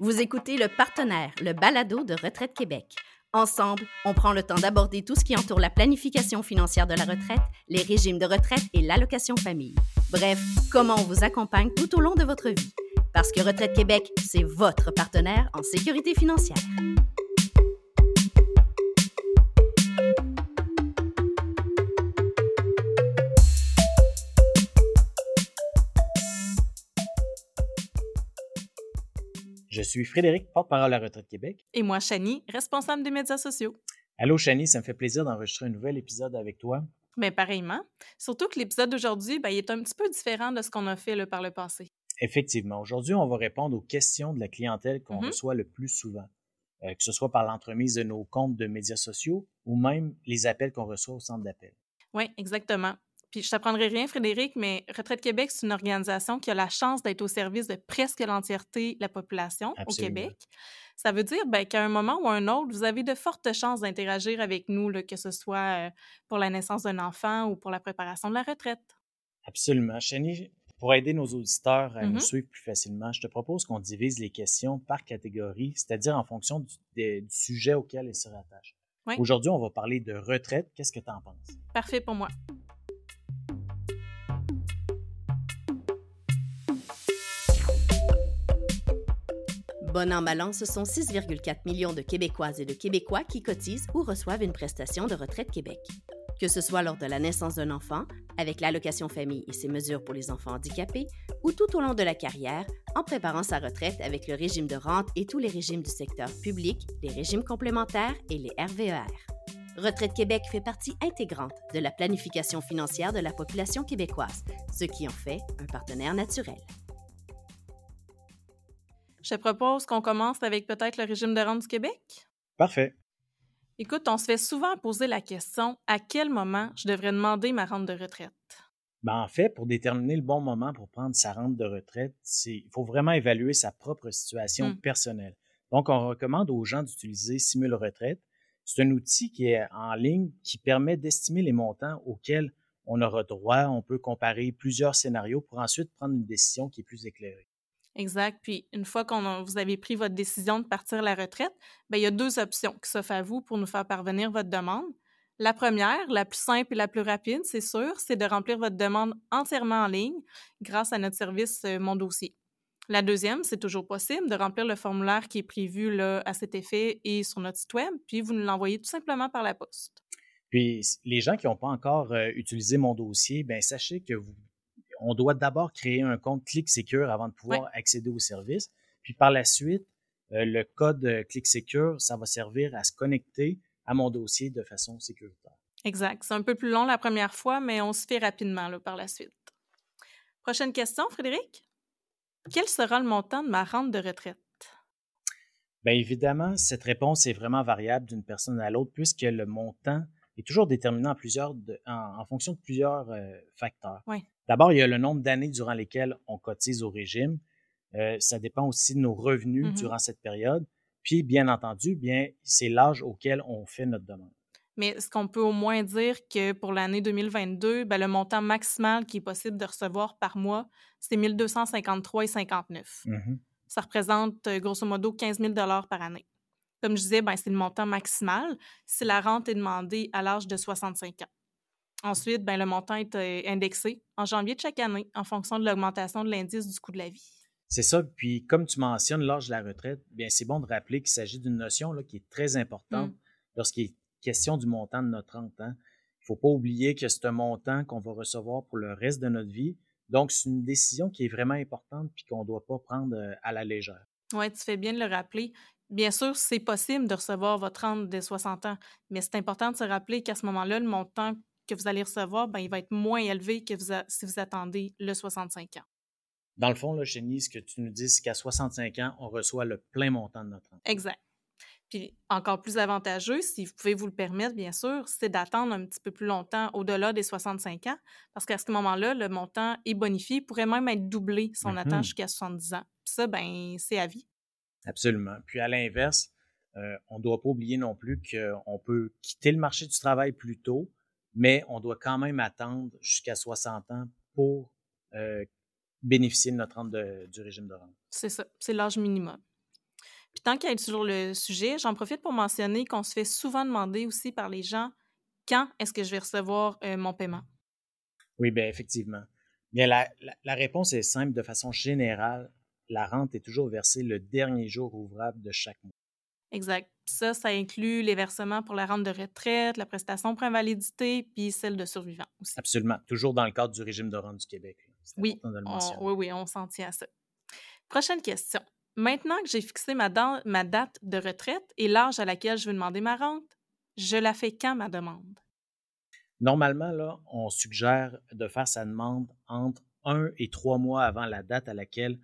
Vous écoutez le partenaire, le balado de Retraite Québec. Ensemble, on prend le temps d'aborder tout ce qui entoure la planification financière de la retraite, les régimes de retraite et l'allocation famille. Bref, comment on vous accompagne tout au long de votre vie. Parce que Retraite Québec, c'est votre partenaire en sécurité financière. Je suis Frédéric, porte-parole à Retraite Québec. Et moi, Chani, responsable des médias sociaux. Allô, Chani, ça me fait plaisir d'enregistrer un nouvel épisode avec toi. Mais pareillement. Surtout que l'épisode d'aujourd'hui, ben, il est un petit peu différent de ce qu'on a fait par le passé. Effectivement. Aujourd'hui, on va répondre aux questions de la clientèle qu'on Mhm. reçoit le plus souvent, euh, que ce soit par l'entremise de nos comptes de médias sociaux ou même les appels qu'on reçoit au centre d'appel. Oui, exactement. Puis je t'apprendrai rien, Frédéric, mais Retraite Québec, c'est une organisation qui a la chance d'être au service de presque l'entièreté de la population Absolument. au Québec. Ça veut dire ben, qu'à un moment ou à un autre, vous avez de fortes chances d'interagir avec nous, là, que ce soit euh, pour la naissance d'un enfant ou pour la préparation de la retraite. Absolument. Chani, pour aider nos auditeurs à nous Mhm. suivre plus facilement, je te propose qu'on divise les questions par catégorie, c'est-à-dire en fonction du, des- du sujet auquel elles se rattachent. Oui. Aujourd'hui, on va parler de retraite. Qu'est-ce que tu en penses? Parfait pour moi. Bon an, mal an, ce sont 6,4 millions de Québécoises et de Québécois qui cotisent ou reçoivent une prestation de retraite Québec. Que ce soit lors de la naissance d'un enfant, avec l'allocation famille et ses mesures pour les enfants handicapés, ou tout au long de la carrière, en préparant sa retraite avec le régime de rente et tous les régimes du secteur public, les régimes complémentaires et les RVER. Retraite Québec fait partie intégrante de la planification financière de la population québécoise, ce qui en fait un partenaire naturel. Je te propose qu'on commence avec peut-être le régime de rente du Québec. Parfait. Écoute, on se fait souvent poser la question à quel moment je devrais demander ma rente de retraite? Ben, en fait, pour déterminer le bon moment pour prendre sa rente de retraite, il faut vraiment évaluer sa propre situation Mm. personnelle. Donc, on recommande aux gens d'utiliser Simule Retraite. C'est un outil qui est en ligne qui permet d'estimer les montants auxquels on aura droit. On peut comparer plusieurs scénarios pour ensuite prendre une décision qui est plus éclairée. Exact. Puis une fois qu'on vous avez pris votre décision de partir à la retraite, ben, il y a deux options qui s'offrent à vous pour nous faire parvenir votre demande. La première, la plus simple et la plus rapide, c'est sûr, c'est de remplir votre demande entièrement en ligne grâce à notre service euh, Mon dossier. La deuxième, c'est toujours possible de remplir le formulaire qui est prévu là, à cet effet et sur notre site web, puis vous nous l'envoyez tout simplement par la poste. Puis, les gens qui n'ont pas encore euh, utilisé mon dossier, ben sachez que vous, on doit d'abord créer un compte ClickSecure avant de pouvoir accéder au service. Puis par la suite, euh, le code euh, ClickSecure, ça va servir à se connecter à mon dossier de façon sécuritaire. Exact. C'est un peu plus long la première fois, mais on se fait rapidement là, par la suite. Prochaine question, Frédéric. Quel sera le montant de ma rente de retraite? Bien évidemment, cette réponse est vraiment variable d'une personne à l'autre puisque le montant est toujours déterminé en, plusieurs de- en, en fonction de plusieurs euh, facteurs. Oui. D'abord, il y a le nombre d'années durant lesquelles on cotise au régime. Euh, ça dépend aussi de nos revenus Mhm. durant cette période. Puis, bien entendu, bien, c'est l'âge auquel on fait notre demande. Mais est-ce qu'on peut au moins dire que pour l'année 2022, ben, le montant maximal qui est possible de recevoir par mois, c'est 1253,59. Mhm. Ça représente euh, grosso modo 15 000 par année. Comme je disais, ben, c'est le montant maximal si la rente est demandée à l'âge de 65 ans. Ensuite, ben, le montant est euh, indexé en janvier de chaque année en fonction de l'augmentation de l'indice du coût de la vie. C'est ça. Puis, comme tu mentionnes l'âge de la retraite, bien, c'est bon de rappeler qu'il s'agit d'une notion là, qui est très importante Mm. lorsqu'il est question du montant de notre rente. hein. Il ne faut pas oublier que c'est un montant qu'on va recevoir pour le reste de notre vie. Donc, c'est une décision qui est vraiment importante puis qu'on ne doit pas prendre euh, à la légère. Oui, tu fais bien de le rappeler. Bien sûr, c'est possible de recevoir votre rente dès 60 ans, mais c'est important de se rappeler qu'à ce moment-là, le montant que vous allez recevoir, ben, il va être moins élevé que vous a- si vous attendez le 65 ans. Dans le fond, là, Chénie, ce que tu nous dis, c'est qu'à 65 ans, on reçoit le plein montant de notre rente. Exact. Puis encore plus avantageux, si vous pouvez vous le permettre, bien sûr, c'est d'attendre un petit peu plus longtemps au-delà des 65 ans, parce qu'à ce moment-là, le montant est bonifié, pourrait même être doublé si on Mhm. attend jusqu'à 70 ans. Puis ça, ben, c'est à vie. Absolument. Puis à l'inverse, euh, on ne doit pas oublier non plus qu'on peut quitter le marché du travail plus tôt, mais on doit quand même attendre jusqu'à 60 ans pour euh, bénéficier de notre rente de- du régime de rente. C'est ça, c'est l'âge minimum. Puis tant qu'il y a toujours le sujet, j'en profite pour mentionner qu'on se fait souvent demander aussi par les gens quand est-ce que je vais recevoir euh, mon paiement? Oui, bien effectivement. Bien, la, la, réponse est simple. De façon générale, la rente est toujours versée le dernier jour ouvrable de chaque mois. Exact. Ça, ça inclut les versements pour la rente de retraite, la prestation pour invalidité, puis celle de survivant aussi. Absolument. Toujours dans le cadre du régime de rente du Québec. Oui, oui, oui, on s'en tient à ça. Prochaine question. Maintenant que j'ai fixé ma, ma date de retraite et l'âge à laquelle je veux demander ma rente, je la fais quand ma demande? Normalement, là, on suggère de faire sa demande entre un et trois mois avant la date à laquelle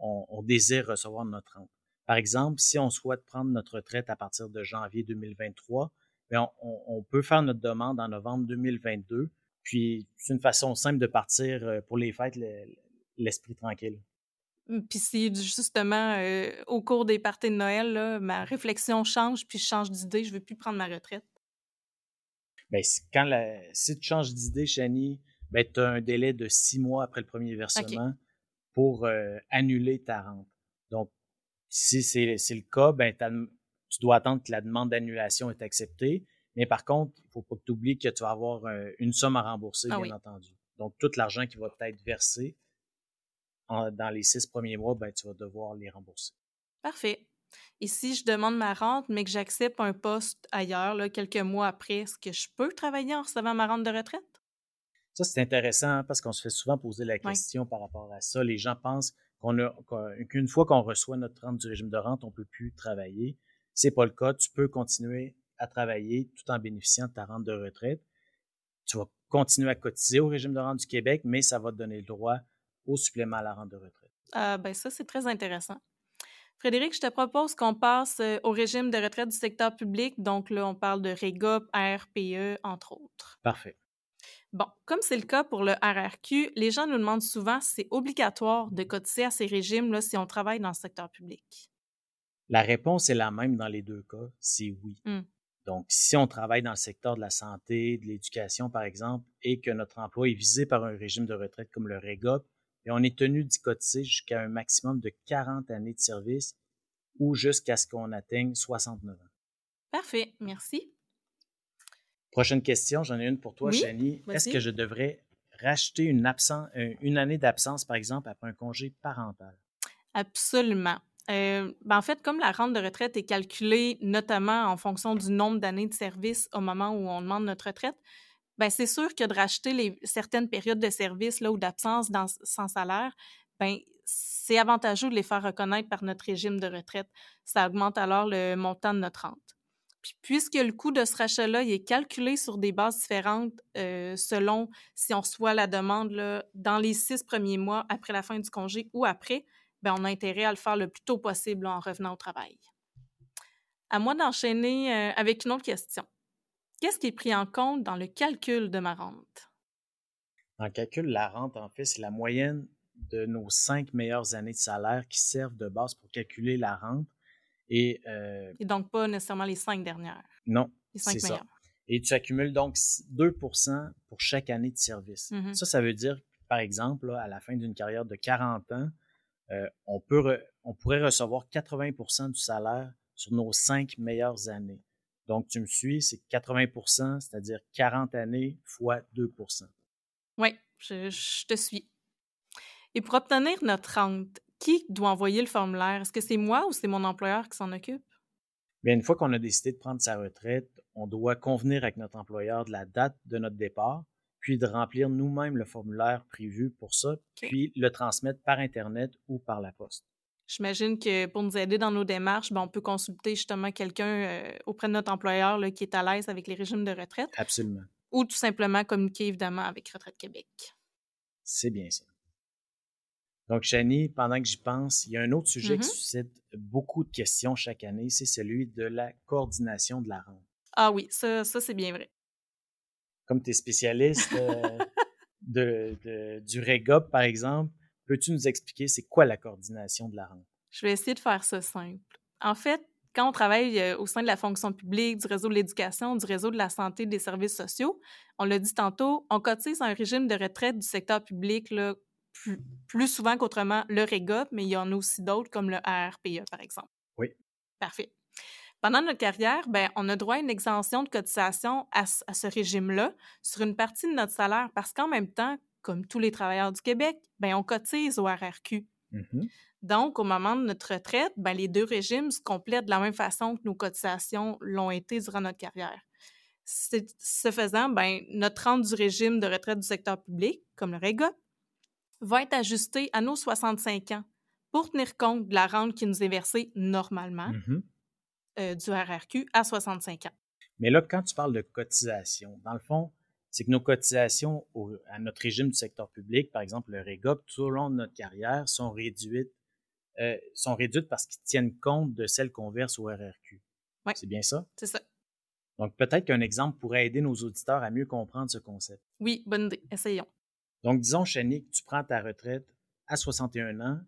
on, désire recevoir notre rente. Par exemple, si on souhaite prendre notre retraite à partir de janvier 2023, bien, on, on, peut faire notre demande en novembre 2022. Puis, c'est une façon simple de partir euh, pour les fêtes l'esprit tranquille. Mmh, puis si justement, euh, au cours des parties de Noël, là, ma réflexion change, puis je change d'idée, je ne veux plus prendre ma retraite. Bien, quand la, si tu changes d'idée, Chani, ben, tu as un délai de six mois après le premier versement pour euh, annuler ta rente. Donc, si c'est le cas, ben, tu dois attendre que la demande d'annulation est acceptée. Mais par contre, il ne faut pas que tu oublies que tu vas avoir euh, une somme à rembourser, ah bien entendu. Donc, tout l'argent qui va être versé dans les six premiers mois, ben, tu vas devoir les rembourser. Parfait. Et si je demande ma rente, mais que j'accepte un poste ailleurs, là, quelques mois après, est-ce que je peux travailler en recevant ma rente de retraite? Ça, c'est intéressant parce qu'on se fait souvent poser la question par rapport à ça. Les gens pensent qu'on qu'une fois qu'on reçoit notre rente du régime de rente, on ne peut plus travailler. C'est pas le cas. Tu peux continuer à travailler tout en bénéficiant de ta rente de retraite. Tu vas continuer à cotiser au régime de rente du Québec, mais ça va te donner le droit au supplément à la rente de retraite. Ah, ben ça, c'est très intéressant. Frédéric, je te propose qu'on passe euh, au régime de retraite du secteur public. Donc là, on parle de REGOP, RPE, entre autres. Parfait. Bon, comme c'est le cas pour le RRQ, les gens nous demandent souvent si c'est obligatoire de cotiser à ces régimes-là si on travaille dans le secteur public? La réponse est la même dans les deux cas, c'est oui. Mmh. Donc, si on travaille dans le secteur de la santé, de l'éducation, par exemple, et que notre emploi est visé par un régime de retraite comme le REGOP, et on est tenu d'y cotiser jusqu'à un maximum de 40 années de service ou jusqu'à ce qu'on atteigne 69 ans. Parfait, merci. Prochaine question, j'en ai une pour toi, oui? Est-ce que je devrais racheter une, euh, une année d'absence, par exemple, après un congé parental? Absolument. Euh, ben en fait, comme la rente de retraite est calculée notamment en fonction du nombre d'années de service au moment où on demande notre retraite, ben c'est sûr que de racheter les, certaines périodes de service là, ou d'absence sans salaire, ben c'est avantageux de les faire reconnaître par notre régime de retraite. Ça augmente alors le montant de notre rente. Puis, puisque le coût de ce rachat-là est calculé sur des bases différentes euh, selon si on reçoit la demande dans les six premiers mois après la fin du congé ou après, ben on a intérêt à le faire le plus tôt possible en revenant au travail. À moi d'enchaîner euh, avec une autre question. Qu'est-ce qui est pris en compte dans le calcul de ma rente? Dans le calcul, la rente, en fait, c'est la moyenne de nos cinq meilleures années de salaire qui servent de base pour calculer la rente. Et, euh, donc pas nécessairement les cinq dernières. Non. Les cinq meilleures. Et tu accumules donc 2% pour chaque année de service. Mm-hmm. Ça, ça veut dire, par exemple, à la fin d'une carrière de 40 ans, euh, on, peut on pourrait recevoir 80% du salaire sur nos cinq meilleures années. Donc, tu me suis, c'est 80% c'est-à-dire 40 années fois 2% Oui, je, te suis. Et pour obtenir notre rente, qui doit envoyer le formulaire? Est-ce que c'est moi ou c'est mon employeur qui s'en occupe? Bien, une fois qu'on a décidé de prendre sa retraite, on doit convenir avec notre employeur de la date de notre départ, puis de remplir nous-mêmes le formulaire prévu pour ça, puis le transmettre par Internet ou par la poste. J'imagine que pour nous aider dans nos démarches, ben, on peut consulter justement quelqu'un euh, auprès de notre employeur là, qui est à l'aise avec les régimes de retraite. Absolument. Ou tout simplement communiquer évidemment avec Retraite Québec. C'est bien ça. Donc, Chani, pendant que j'y pense, il y a un autre sujet qui mm-hmm. suscite beaucoup de questions chaque année, c'est celui de la coordination de la rente. Ah oui, ça, ça c'est bien vrai. Comme tu es spécialiste euh, de, du REGOP, par exemple, Peux-tu nous expliquer c'est quoi la coordination de la rente? Je vais essayer de faire ça simple. En fait, quand on travaille euh, au sein de la fonction publique, du réseau de l'éducation, du réseau de la santé, des services sociaux, on l'a dit tantôt, on cotise un régime de retraite du secteur public là, plus, souvent qu'autrement le REGOP, mais il y en a aussi d'autres comme le ARPE, par exemple. Oui. Parfait. Pendant notre carrière, ben, on a droit à une exemption de cotisation à, ce régime-là sur une partie de notre salaire parce qu'en même temps, comme tous les travailleurs du Québec, ben, on cotise au RRQ. Mhm. Donc, au moment de notre retraite, ben, les deux régimes se complètent de la même façon que nos cotisations l'ont été durant notre carrière. Ce faisant, ben, notre rente du régime de retraite du secteur public, comme le REGA, va être ajustée à nos 65 ans pour tenir compte de la rente qui nous est versée normalement Mhm. euh, du RRQ à 65 ans. Mais là, quand tu parles de cotisation, dans le fond, c'est que nos cotisations au- à notre régime du secteur public, par exemple le REGOP, tout au long de notre carrière, sont réduites, euh, sont réduites parce qu'ils tiennent compte de celles qu'on verse au RRQ. C'est bien ça? C'est ça. Donc, peut-être qu'un exemple pourrait aider nos auditeurs à mieux comprendre ce concept. Oui, bonne idée. Essayons. Donc, disons, Chani, que tu prends ta retraite à 61 ans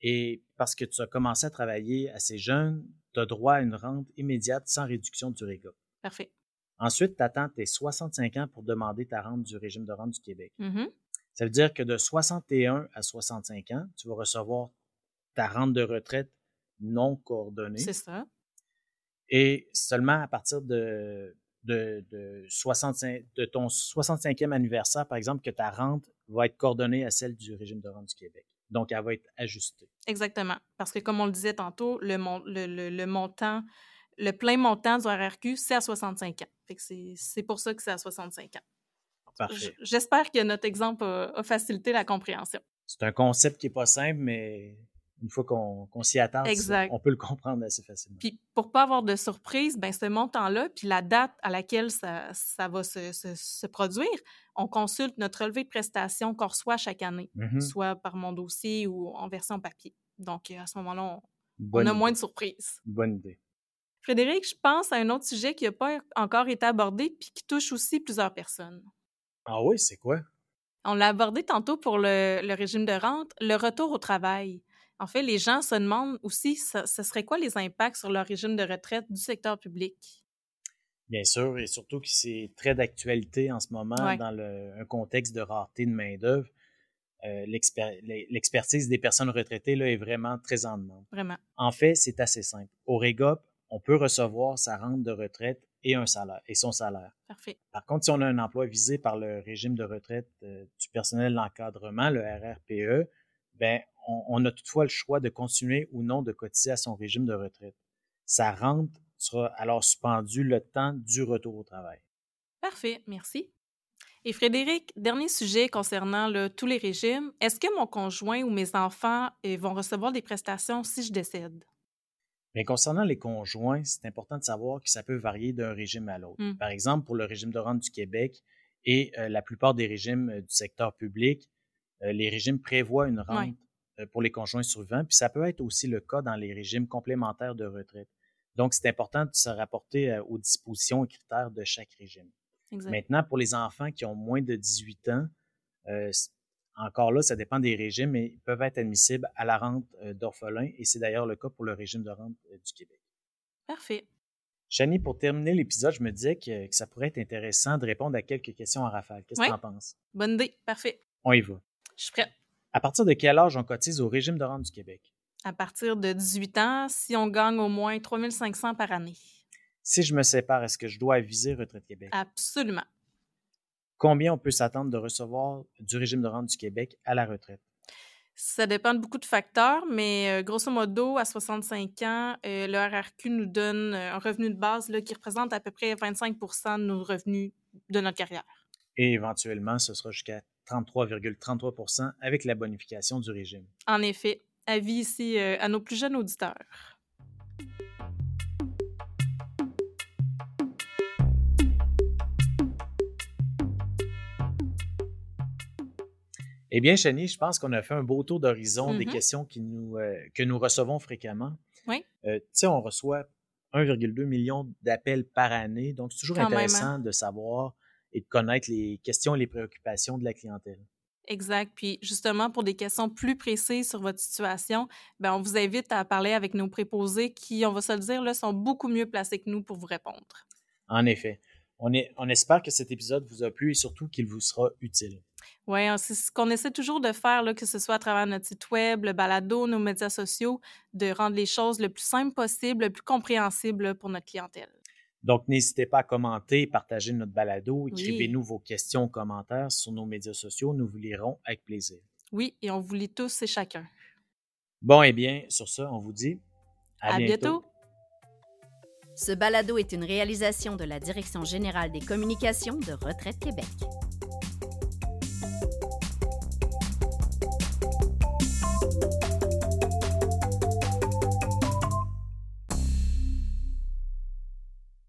et parce que tu as commencé à travailler assez jeune, tu as droit à une rente immédiate sans réduction du REGOP. Parfait. Ensuite, tu attends tes 65 ans pour demander ta rente du régime de rente du Québec. Mhm. Ça veut dire que de 61 à 65 ans, tu vas recevoir ta rente de retraite non coordonnée. C'est ça. Et seulement à partir de, de, de, 65, de ton 65e anniversaire, par exemple, que ta rente va être coordonnée à celle du régime de rente du Québec. Donc, elle va être ajustée. Exactement. Parce que, comme on le disait tantôt, le, mon- le, le- le montant, le plein montant du RRQ, c'est à 65 ans. Fait que c'est pour ça que c'est à 65 ans. Parfait. J'espère que notre exemple a, a facilité la compréhension. C'est un concept qui n'est pas simple, mais une fois qu'on s'y Exact. on peut le comprendre assez facilement. Puis, pour pas avoir de surprise, ben ce montant-là, puis la date à laquelle ça, ça va se, se- se produire, on consulte notre relevé de prestations qu'on reçoit chaque année, Mhm. soit par mon dossier ou en version papier. Donc, euh, à ce moment-là, on, a idée. moins de surprises. Bonne idée. Frédéric, je pense à un autre sujet qui n'a pas encore été abordé puis qui touche aussi plusieurs personnes. Ah oui, c'est quoi? On l'a abordé tantôt pour le, le régime de rente, le retour au travail. En fait, les gens se demandent aussi, ce, serait quoi les impacts sur leur régime de retraite du secteur public? Bien sûr, et surtout que c'est très d'actualité en ce moment Ouais. dans le, un contexte de rareté de main-d'œuvre. Euh, l'exper- L'expertise des personnes retraitées là, est vraiment très en demande. Vraiment. En fait, c'est assez simple. Au REGOP, on peut recevoir sa rente de retraite et un salaire et son salaire. Parfait. Par contre, si on a un emploi visé par le régime de retraite euh, du personnel d'encadrement, le RRPE, ben, on, on a toutefois le choix de continuer ou non de cotiser à son régime de retraite. Sa rente sera alors suspendue le temps du retour au travail. Parfait, merci. Et Frédéric, dernier sujet concernant tous les régimes. Est-ce que mon conjoint ou mes enfants euh, vont recevoir des prestations si je décède? Bien, concernant les conjoints, c'est important de savoir que ça peut varier d'un régime à l'autre. Mm. Par exemple, pour le régime de rente du Québec et euh, la plupart des régimes euh, du secteur public, les régimes prévoient une rente Ouais. euh, pour les conjoints survivants, puis ça peut être aussi le cas dans les régimes complémentaires de retraite. Donc, c'est important de se rapporter euh, aux dispositions et critères de chaque régime. Exact. Maintenant, pour les enfants qui ont moins de 18 ans, euh, encore là, ça dépend des régimes, mais ils peuvent être admissibles à la rente euh, d'orphelin, et c'est d'ailleurs le cas pour le régime de rente euh, du Québec. Parfait. Chani, pour terminer l'épisode, je me disais que, que ça pourrait être intéressant de répondre à quelques questions en rafale. Qu'est-ce que tu en penses? Bonne idée. Parfait. On y va. Je suis prête. À partir de quel âge on cotise au régime de rente du Québec? À partir de 18 ans, si on gagne au moins 3500 par année. Si je me sépare, est-ce que je dois aviser Retraite Québec? Absolument. Combien on peut s'attendre de recevoir du régime de rente du Québec à la retraite? Ça dépend de beaucoup de facteurs, mais euh, grosso modo, à 65 ans, euh, le RRQ nous donne euh, un revenu de base là, qui représente à peu près 25% de nos revenus de notre carrière. Et éventuellement, ce sera jusqu'à 33,33% avec la bonification du régime. En effet, avis ici euh, à nos plus jeunes auditeurs. Eh bien, Chani, je pense qu'on a fait un beau tour d'horizon des Mhm. questions qui nous, euh, que nous recevons fréquemment. Oui. Euh, tu sais, on reçoit 1,2 million d'appels par année, donc c'est toujours Quand même, hein. intéressant de savoir et de connaître les questions et les préoccupations de la clientèle. Exact. Puis justement, pour des questions plus précises sur votre situation, ben, on vous invite à parler avec nos préposés qui, on va se le dire, là, sont beaucoup mieux placés que nous pour vous répondre. En effet, on, est, on espère que cet épisode vous a plu et surtout qu'il vous sera utile. Oui, c'est ce qu'on essaie toujours de faire, là, que ce soit à travers notre site web, le balado, nos médias sociaux, de rendre les choses le plus simple possible, le plus compréhensible pour notre clientèle. Donc, n'hésitez pas à commenter, partager notre balado, écrivez-nous vos questions, commentaires sur nos médias sociaux. Nous vous lirons avec plaisir. Oui, et on vous lit tous et chacun. Bon, eh bien, sur ça, on vous dit à, bientôt. Ce balado est une réalisation de la Direction générale des communications de Retraite Québec.